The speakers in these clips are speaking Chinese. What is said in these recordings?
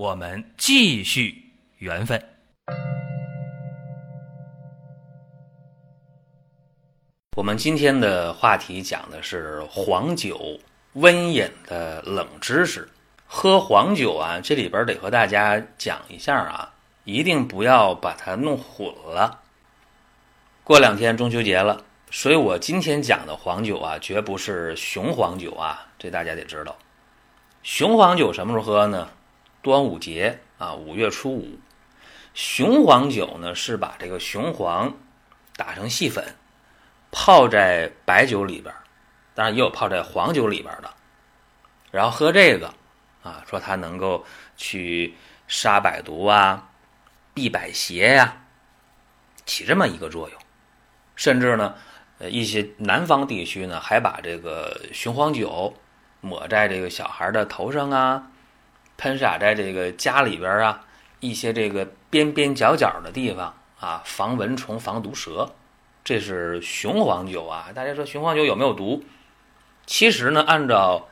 我们继续缘分。我们今天的话题讲的是黄酒温饮的冷知识。喝黄酒啊，这里边得和大家讲一下啊，一定不要把它弄混了。过两天中秋节了，所以我今天讲的黄酒啊，绝不是雄黄酒啊，这大家得知道。雄黄酒什么时候喝呢？端午节啊，五月初五。雄黄酒呢，是把这个雄黄打成细粉。泡在白酒里边，当然也有泡在黄酒里边的，然后喝这个，啊，说它能够去杀百毒啊、避百邪呀，起这么一个作用。甚至呢，呃，一些南方地区呢，还把这个雄黄酒抹在这个小孩的头上啊，喷洒在这个家里边啊一些这个边边角角的地方啊，防蚊虫、防毒蛇。这是雄黄酒啊！大家说雄黄酒有没有毒？其实呢，按照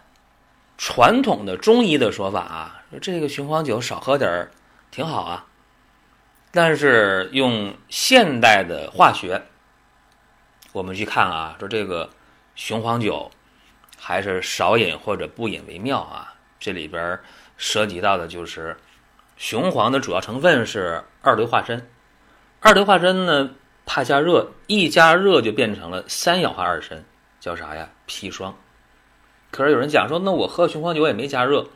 传统的中医的说法啊，说这个雄黄酒少喝点儿挺好啊。但是用现代的化学，我们去看啊，说这个雄黄酒还是少饮或者不饮为妙啊。这里边涉及到的就是雄黄的主要成分是二硫化砷，二硫化砷呢。怕加热，一加热就变成了三氧化二砷，叫啥呀？砒霜。可是有人讲说，那我喝雄黄酒也没加热，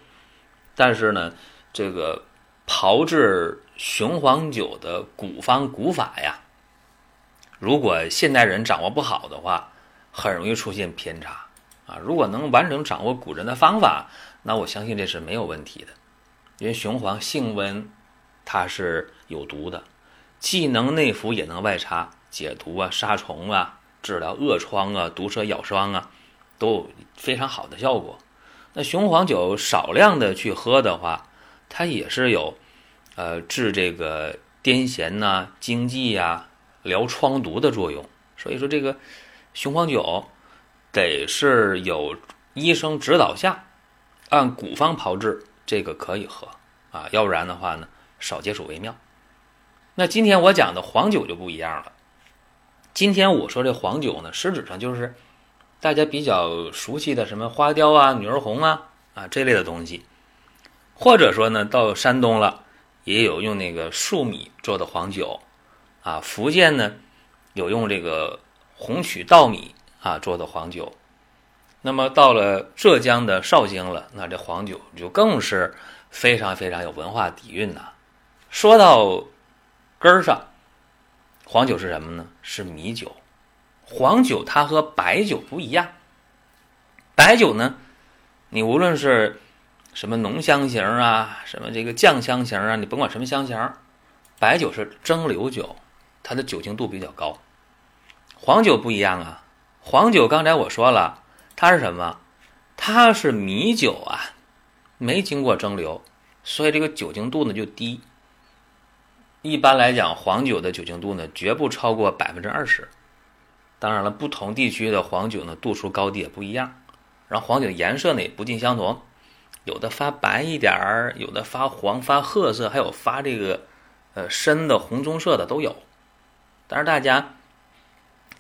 但是呢，这个炮制雄黄酒的古方古法呀，如果现代人掌握不好的话，很容易出现偏差啊。如果能完整掌握古人的方法，那我相信这是没有问题的，因为雄黄性温，它是有毒的。既能内服也能外擦，解毒啊、杀虫啊、治疗恶疮啊、毒蛇咬伤啊，都有非常好的效果。那雄黄酒少量的去喝的话，它也是有，呃，治这个癫痫呐、惊悸呀、疗疮毒的作用。所以说，这个雄黄酒得是有医生指导下，按古方炮制，这个可以喝啊，要不然的话呢，少接触为妙。那今天我讲的黄酒就不一样了。今天我说这黄酒呢，实质上就是大家比较熟悉的什么花雕啊、女儿红啊啊这类的东西，或者说呢，到山东了也有用那个粟米做的黄酒啊，福建呢有用这个红曲稻米啊做的黄酒。那么到了浙江的绍兴了，那这黄酒就更是非常非常有文化底蕴呐。说到根儿上，黄酒是什么呢？是米酒。黄酒它和白酒不一样。白酒呢，你无论是什么浓香型啊，什么这个酱香型啊，你甭管什么香型，白酒是蒸馏酒，它的酒精度比较高。黄酒不一样啊，黄酒刚才我说了，它是什么？它是米酒啊，没经过蒸馏，所以这个酒精度呢就低。一般来讲，黄酒的酒精度呢，绝不超过百分之二十。当然了，不同地区的黄酒呢，度数高低也不一样。然后黄酒的颜色呢，也不尽相同，有的发白一点儿，有的发黄、发褐色，还有发这个呃深的红棕色的都有。但是大家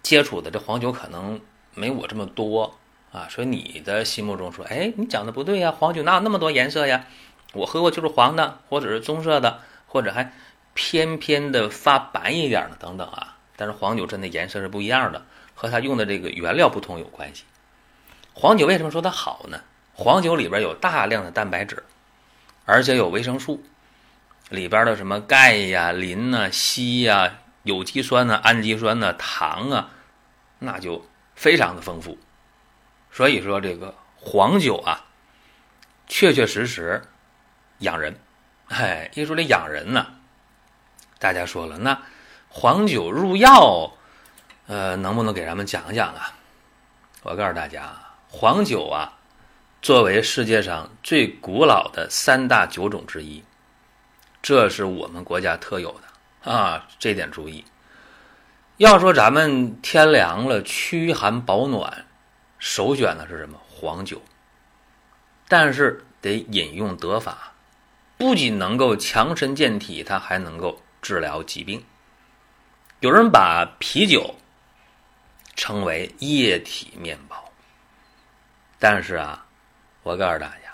接触的这黄酒可能没我这么多啊，所以你的心目中说，哎，你讲的不对呀，黄酒哪有那么多颜色呀？我喝过就是黄的，或者是棕色的，或者还。偏偏的发白一点的等等啊，但是黄酒真的颜色是不一样的，和它用的这个原料不同有关系。黄酒为什么说它好呢？黄酒里边有大量的蛋白质，而且有维生素，里边的什么钙呀、磷呐、硒呀、有机酸呐、氨基酸呐、糖啊，那就非常的丰富。所以说这个黄酒啊，确确实实养人。哎，一说这养人呢，大家说了，那黄酒入药，呃，能不能给咱们讲讲啊？我告诉大家，黄酒啊，作为世界上最古老的三大酒种之一，这是我们国家特有的啊，这点注意。要说咱们天凉了驱寒保暖，首选的是什么？黄酒。但是得饮用得法，不仅能够强身健体，它还能够治疗疾病。有人把啤酒称为液体面包，但是啊，我告诉大家，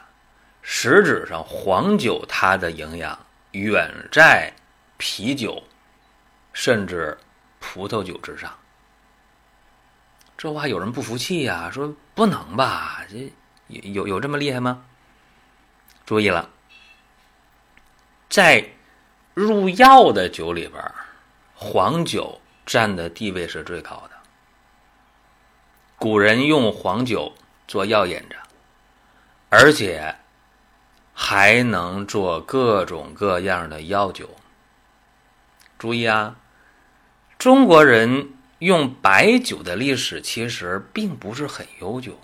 实质上黄酒它的营养远在啤酒，甚至葡萄酒之上。这话有人不服气呀，说不能吧？这。有有有这么厉害吗？注意了，在入药的酒里边，黄酒占的地位是最高的。古人用黄酒做药引子，而且还能做各种各样的药酒。注意啊，中国人用白酒的历史其实并不是很悠久。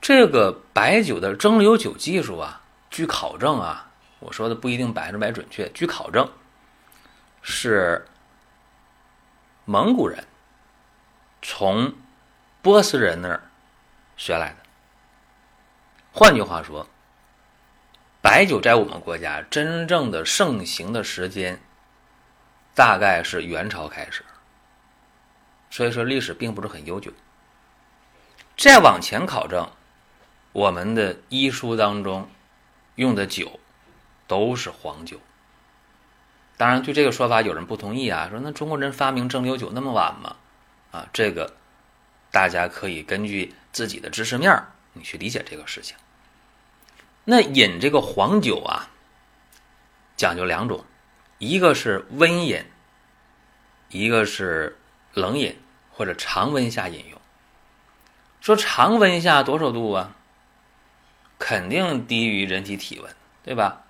这个白酒的蒸馏酒技术啊，据考证啊，我说的不一定百分之百准确。据考证，是蒙古人从波斯人那儿学来的。换句话说，白酒在我们国家真正的盛行的时间，大概是元朝开始。所以说，历史并不是很悠久。再往前考证。我们的医书当中用的酒都是黄酒。当然，对这个说法有人不同意啊，说那中国人发明蒸馏酒那么晚吗？啊，这个大家可以根据自己的知识面你去理解这个事情。那饮这个黄酒啊，讲究两种，一个是温饮，一个是冷饮或者常温下饮用。说常温下多少度啊？肯定低于人体体温，对吧？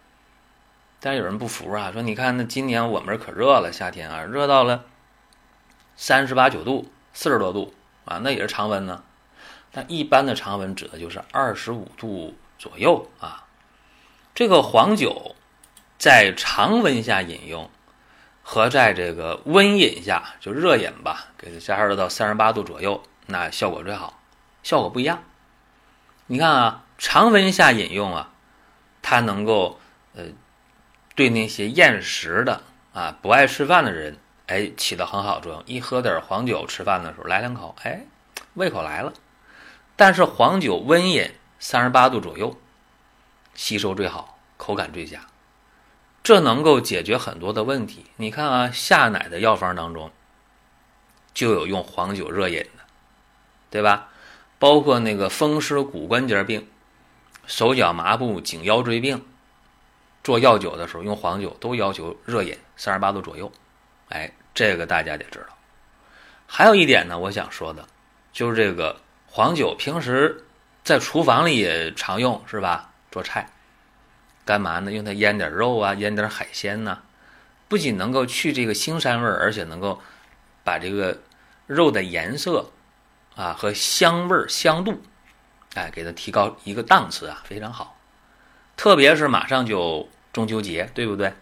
但是有人不服啊，说你看那今年我们这可热了，夏天啊，热到了三十八九度、四十多度啊，那也是常温呢。但一般的常温指的就是二十五度左右啊。这个黄酒在常温下饮用和在这个温饮下就热饮吧，给它加热到三十八度左右，那效果最好，效果不一样。你看啊。常温下饮用啊，它能够呃对那些厌食的啊不爱吃饭的人，哎起到很好作用。一喝点黄酒，吃饭的时候来两口，哎，胃口来了。但是黄酒温饮三十八度左右，吸收最好，口感最佳，这能够解决很多的问题。你看啊，下奶的药方当中就有用黄酒热饮的，对吧？包括那个风湿骨关节病。手脚麻布、颈腰椎病，做药酒的时候用黄酒都要求热饮三十八度左右。哎，这个大家得知道。还有一点呢，我想说的，就是这个黄酒平时在厨房里也常用，是吧？做菜干嘛呢？用它腌点肉啊，腌点海鲜呢，不仅能够去这个腥膻味儿，而且能够把这个肉的颜色啊和香味儿、香度。哎，给它提高一个档次啊，非常好。特别是马上就中秋节，对不对？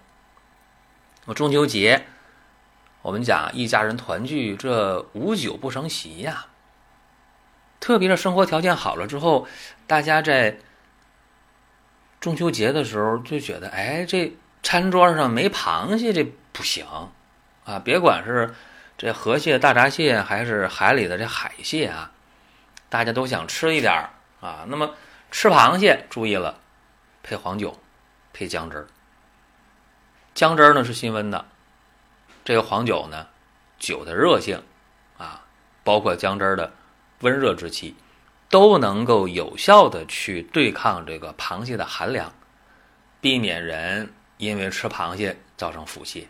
我中秋节，我们讲一家人团聚，这无酒不成席呀。特别是生活条件好了之后，大家在中秋节的时候就觉得，哎，这餐桌上没螃蟹这不行啊！别管是这河蟹、大闸蟹，还是海里的这海蟹啊，大家都想吃一点儿。啊，那么吃螃蟹注意了，配黄酒，配姜汁儿。姜汁儿呢是辛温的，这个黄酒呢，酒的热性啊，包括姜汁儿的温热之气，都能够有效的去对抗这个螃蟹的寒凉，避免人因为吃螃蟹造成腹泻，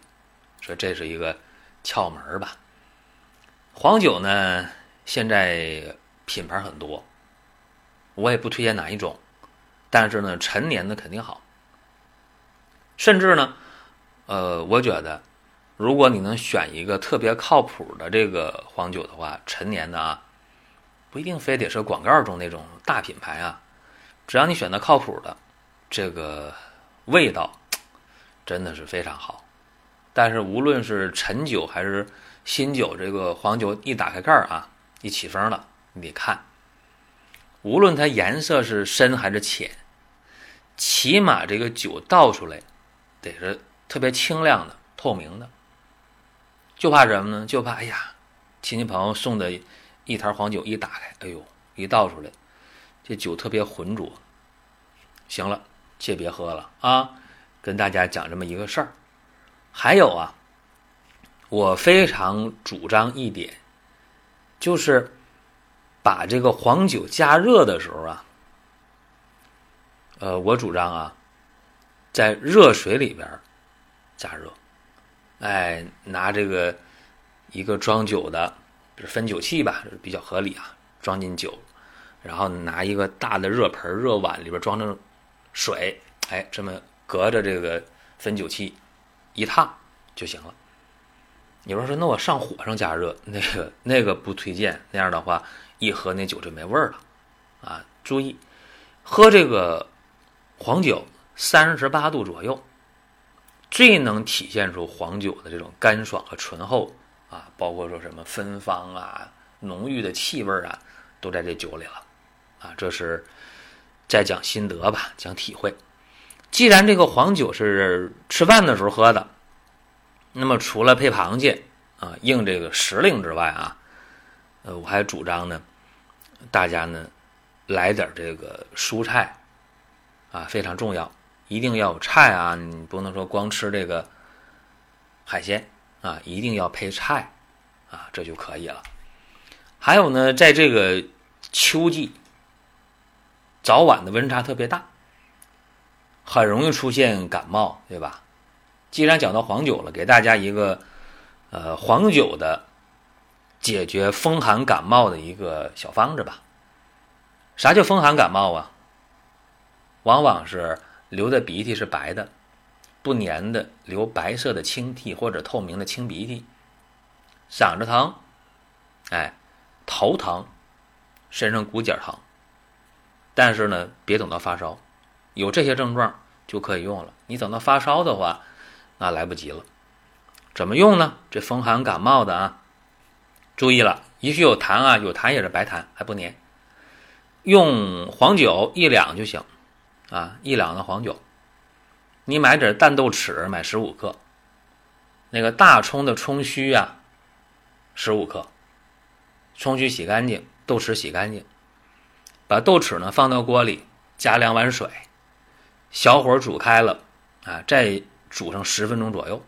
所以这是一个窍门吧。黄酒呢，现在品牌很多。我也不推荐哪一种，但是呢，陈年的肯定好。甚至呢，呃，我觉得，如果你能选一个特别靠谱的这个黄酒的话，陈年的啊，不一定非得是广告中那种大品牌啊，只要你选的靠谱的，这个味道真的是非常好。但是无论是陈酒还是新酒，这个黄酒一打开盖儿啊，一起封了，你得看，无论它颜色是深还是浅，起码这个酒倒出来。得是特别清亮的、透明的，就怕什么呢？就怕哎呀，亲戚朋友送的一坛黄酒一打开，哎呦，一倒出来，这酒特别浑浊。行了，切别喝了啊！跟大家讲这么一个事儿。还有啊，我非常主张一点，就是把这个黄酒加热的时候啊，呃，我主张啊。在热水里边加热，哎，拿这个一个装酒的，就是分酒器吧，比较合理啊。装进酒，然后拿一个大的热盆、热碗里边装着水，哎，这么隔着这个分酒器一烫就行了。你说说，那我上火上加热，那个那个不推荐，那样的话一喝那酒就没味儿了啊。注意，喝这个黄酒。三十八度左右，最能体现出黄酒的这种干爽和醇厚啊，包括说什么芬芳啊、浓郁的气味啊，都在这酒里了啊。这是在讲心得吧，讲体会。既然这个黄酒是吃饭的时候喝的，那么除了配螃蟹啊应这个时令之外啊，呃，我还主张呢，大家呢来点这个蔬菜啊，非常重要。一定要有菜啊！你不能说光吃这个海鲜啊，一定要配菜啊，这就可以了。还有呢，在这个秋季，早晚的温差特别大，很容易出现感冒，对吧？既然讲到黄酒了，给大家一个呃黄酒的解决风寒感冒的一个小方子吧。啥叫风寒感冒啊？往往是。流的鼻涕是白的，不粘的，流白色的清涕或者透明的清鼻涕，嗓子疼，哎，头疼，身上骨节疼，但是呢，别等到发烧，有这些症状就可以用了。你等到发烧的话，那来不及了。怎么用呢？这风寒感冒的啊，注意了，也许有痰啊，有痰也是白痰，还不粘。用黄酒一两就行。啊，一两的黄酒，你买点淡豆豉，买十五克。那个大葱的葱须啊，十五克。葱须洗干净，豆豉洗干净，把豆豉呢放到锅里，加两碗水，小火煮开了，啊，再煮上十分钟左右，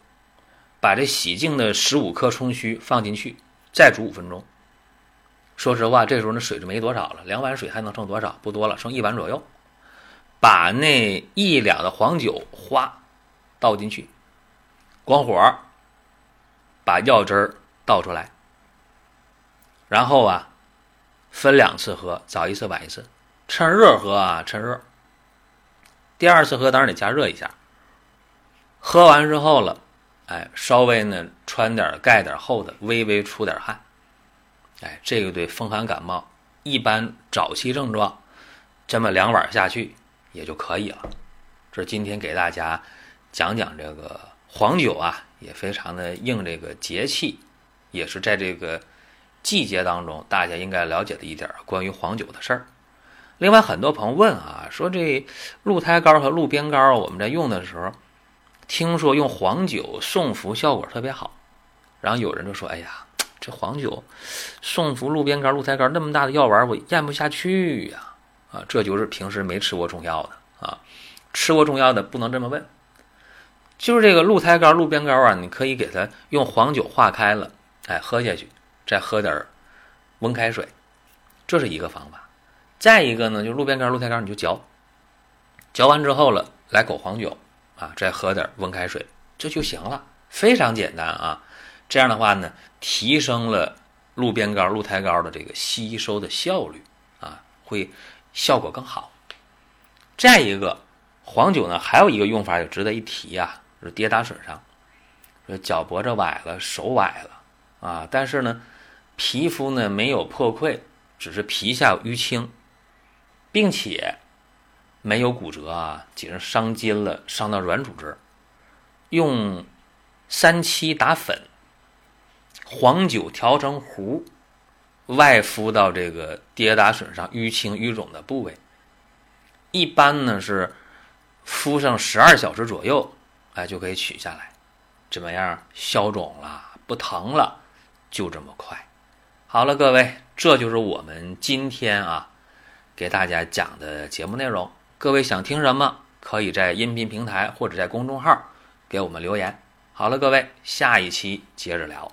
把这洗净的十五克葱须放进去，再煮五分钟。说实话，这时候那水就没多少了，两碗水还能剩多少？不多了，剩一碗左右。把那一两的黄酒哗倒进去，关火，把药汁儿倒出来，然后啊，分两次喝，早一次晚一次，趁热喝啊，趁热。第二次喝当然得加热一下。喝完之后了，哎，稍微呢穿点盖点厚的，微微出点汗，哎，这个对风寒感冒一般早期症状，这么两碗下去。也就可以了。这今天给大家讲讲这个黄酒啊，也非常的应这个节气，也是在这个季节当中大家应该了解的一点关于黄酒的事儿。另外，很多朋友问啊，说这鹿胎膏和鹿鞭膏我们在用的时候，听说用黄酒送服效果特别好。然后有人就说：“哎呀，这黄酒送服鹿鞭膏、鹿胎膏那么大的药丸，我咽不下去呀。”，啊这就是平时没吃过中药的啊，吃过中药的不能这么问。就是这个鹿胎膏、鹿鞭膏啊，你可以给它用黄酒化开了，哎，喝下去，再喝点温开水，这是一个方法。再一个呢，就鹿鞭膏、鹿胎膏，你就嚼，嚼完之后了，来口黄酒啊，再喝点温开水，这就行了，非常简单啊。这样的话呢，提升了鹿鞭膏、鹿胎膏的这个吸收的效率啊，会。效果更好。再一个，黄酒呢，还有一个用法也值得一提啊，是跌打损伤，说脚脖子崴了，手崴了啊，但是呢，皮肤呢没有破溃，只是皮下淤青，并且没有骨折啊，仅是伤筋了，伤到软组织，用三七打粉，黄酒调成糊，外敷到这个跌打损伤、淤青淤肿的部位，一般呢是。敷上十二小时左右，哎，就可以取下来。怎么样？消肿了，不疼了，就这么快。好了，各位，这就是我们今天啊给大家讲的节目内容。各位想听什么，可以在音频平台或者在公众号给我们留言。好了，各位，下一期接着聊。